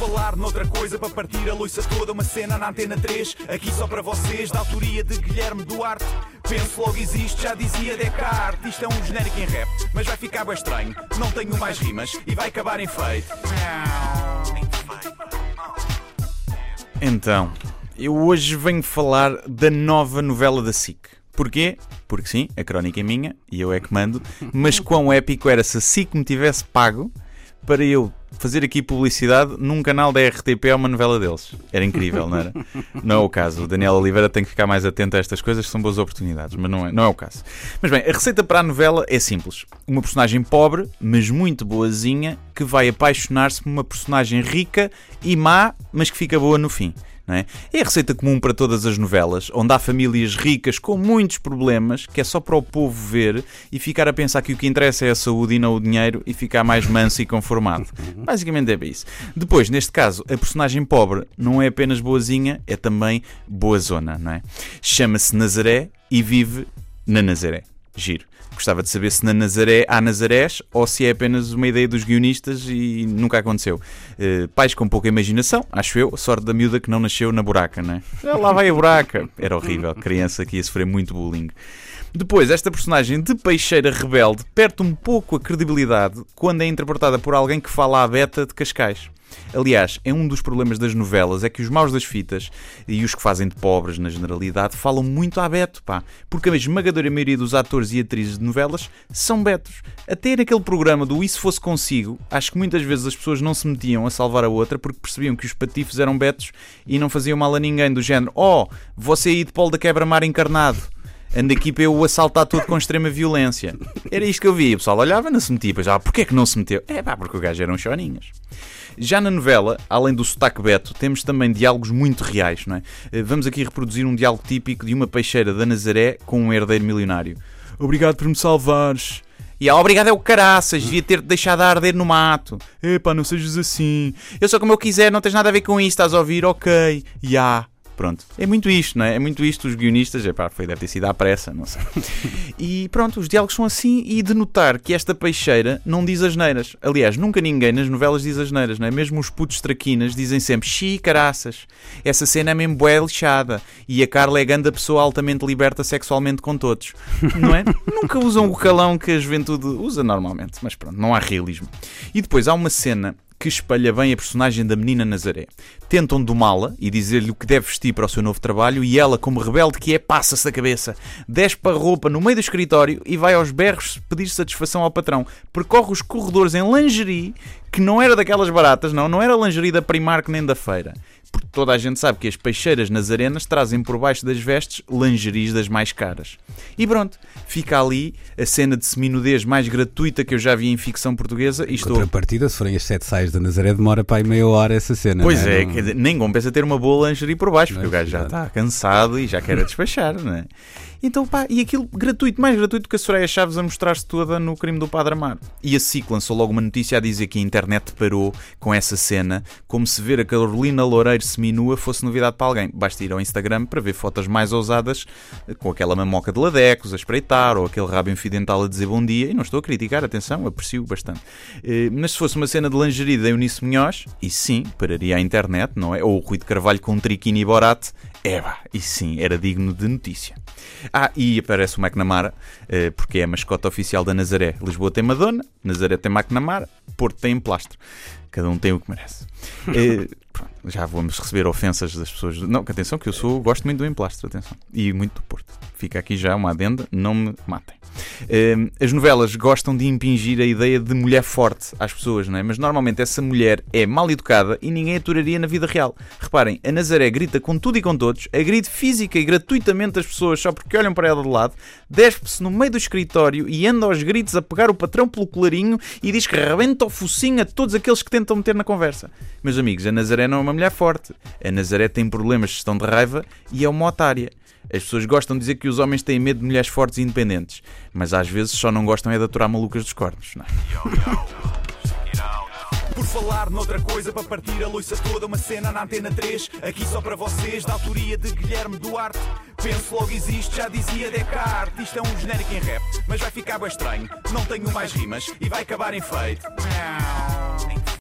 falar noutra coisa para partir a loiça toda, uma cena na antena 3, aqui só para vocês, da autoria de Guilherme Duarte. Penso logo existe, já dizia Descartes. Isto é um genérico em rap, mas vai ficar bem estranho. Não tenho mais rimas e vai acabar em feito. Então, eu hoje venho falar da nova novela da SIC. Porquê? Porque sim, a crónica é minha e eu é que mando, mas quão épico era se a SIC me tivesse pago para eu fazer aqui publicidade num canal da RTP a uma novela deles. Era incrível, não era? Não é o caso. O Daniel Oliveira tem que ficar mais atento a estas coisas, são boas oportunidades, mas não é, não é o caso. Mas bem, a receita para a novela é simples. Uma personagem pobre, mas muito boazinha, que vai apaixonar-se por uma personagem rica e má, mas que fica boa no fim. É? é? a receita comum para todas as novelas, onde há famílias ricas com muitos problemas, que é só para o povo ver e ficar a pensar que o que interessa é a saúde e não o dinheiro e ficar mais manso e conformado. Basicamente é isso. Depois, neste caso, a personagem pobre não é apenas boazinha, é também boa zona, não é? Chama-se Nazaré e vive na Nazaré. Giro. Gostava de saber se na Nazaré há Nazarés ou se é apenas uma ideia dos guionistas e nunca aconteceu. Uh, pais com pouca imaginação, acho eu, sorte da miúda que não nasceu na buraca, né? Lá vai a buraca. Era horrível, criança que ia sofrer muito bullying. Depois, esta personagem de peixeira rebelde perde um pouco a credibilidade quando é interpretada por alguém que fala à beta de Cascais. Aliás, é um dos problemas das novelas, é que os maus das fitas e os que fazem de pobres na generalidade falam muito a Beto, pá. Porque a esmagadora maioria dos atores e atrizes de novelas são Betos. Até naquele programa do se fosse consigo, acho que muitas vezes as pessoas não se metiam a salvar a outra porque percebiam que os patifes eram Betos e não faziam mal a ninguém, do género, oh, você aí de Paulo da Quebra-Mar encarnado anda aqui para eu o assaltar tudo com extrema violência. Era isto que eu via. O pessoal olhava, não se metia. Pois, ah, porquê é que não se meteu? É pá, porque o gajo eram choninhas. Já na novela, além do sotaque beto, temos também diálogos muito reais, não é? Eh, vamos aqui reproduzir um diálogo típico de uma peixeira da Nazaré com um herdeiro milionário. Obrigado por me salvares. E a obrigado é o caraças, devia ter-te deixado a arder no mato. Epá, não sejas assim. Eu só como eu quiser, não tens nada a ver com isso, estás a ouvir? Ok. Ya. Yeah. Pronto. É muito isto, não é? É muito isto, os guionistas, epá, foi, deve ter sido à pressa, não sei. E pronto, os diálogos são assim e de notar que esta peixeira não diz asneiras. Aliás, nunca ninguém nas novelas diz asneiras, não é? Mesmo os putos traquinas dizem sempre xi, caraças. Essa cena é mesmo bué lixada. E a Carla é ganda pessoa altamente liberta sexualmente com todos. Não é? nunca usam o calão que a juventude usa normalmente. Mas pronto, não há realismo. E depois há uma cena que espalha bem a personagem da menina Nazaré. Tentam domá-la e dizer-lhe o que deve vestir para o seu novo trabalho e ela, como rebelde que é, passa-se da cabeça, despe a roupa no meio do escritório e vai aos berros pedir satisfação ao patrão. Percorre os corredores em lingerie, que não era daquelas baratas, não, não era lingerie da Primark nem da feira toda a gente sabe que as peixeiras nas arenas trazem por baixo das vestes lingeries das mais caras. E pronto, fica ali a cena de seminudez mais gratuita que eu já vi em ficção portuguesa. E estou... Contrapartida, se forem as sete saias da Nazaré, demora para aí meia hora essa cena. Pois é, é nem compensa ter uma boa lingerie por baixo, porque o gajo já está cansado e já quer despachar, não é? Então, pá, e aquilo gratuito, mais gratuito que a Soraya Chaves a mostrar-se toda no crime do Padre Amar. E a SIC lançou logo uma notícia a dizer que a internet parou com essa cena, como se ver a Carolina Loureiro seminua fosse novidade para alguém. Basta ir ao Instagram para ver fotos mais ousadas, com aquela mamoca de ladecos a espreitar, ou aquele rabo infidental a dizer bom dia. E não estou a criticar, atenção, aprecio bastante. Eh, mas se fosse uma cena de lingerie da Eunice Munhoz, e sim, pararia a internet, não é? Ou o Rui de Carvalho com um triquini e Eba, e sim, era digno de notícia. Ah, e aparece o McNamara, eh, porque é a mascota oficial da Nazaré. Lisboa tem Madonna, Nazaré tem McNamara, Porto tem Emplastro. Cada um tem o que merece. Eh, pronto, já vamos receber ofensas das pessoas. Não, atenção, que eu sou, gosto muito do Emplastro, atenção. E muito do Porto. Fica aqui já uma adenda, não me matem. Uh, as novelas gostam de impingir a ideia de mulher forte às pessoas, não é? Mas normalmente essa mulher é mal educada e ninguém aturaria na vida real. Reparem, a Nazaré grita com tudo e com todos, agride física e gratuitamente as pessoas só porque olham para ela de lado, despe-se no meio do escritório e anda aos gritos a pegar o patrão pelo colarinho e diz que rebenta o focinho a todos aqueles que tentam meter na conversa. Meus amigos, a Nazaré não é uma mulher forte. A Nazaré tem problemas de gestão de raiva e é uma otária. As pessoas gostam de dizer que os homens têm medo de mulheres fortes e independentes, mas às vezes só não gostam é de aturar malucas dos cornos, não é? Por falar noutra coisa, para partir a loiça toda, uma cena na antena 3, aqui só para vocês, da autoria de Guilherme Duarte. Penso logo existe, já dizia Descartes. Isto é um genérico em rap, mas vai ficar bem estranho. Não tenho mais rimas e vai acabar em feito.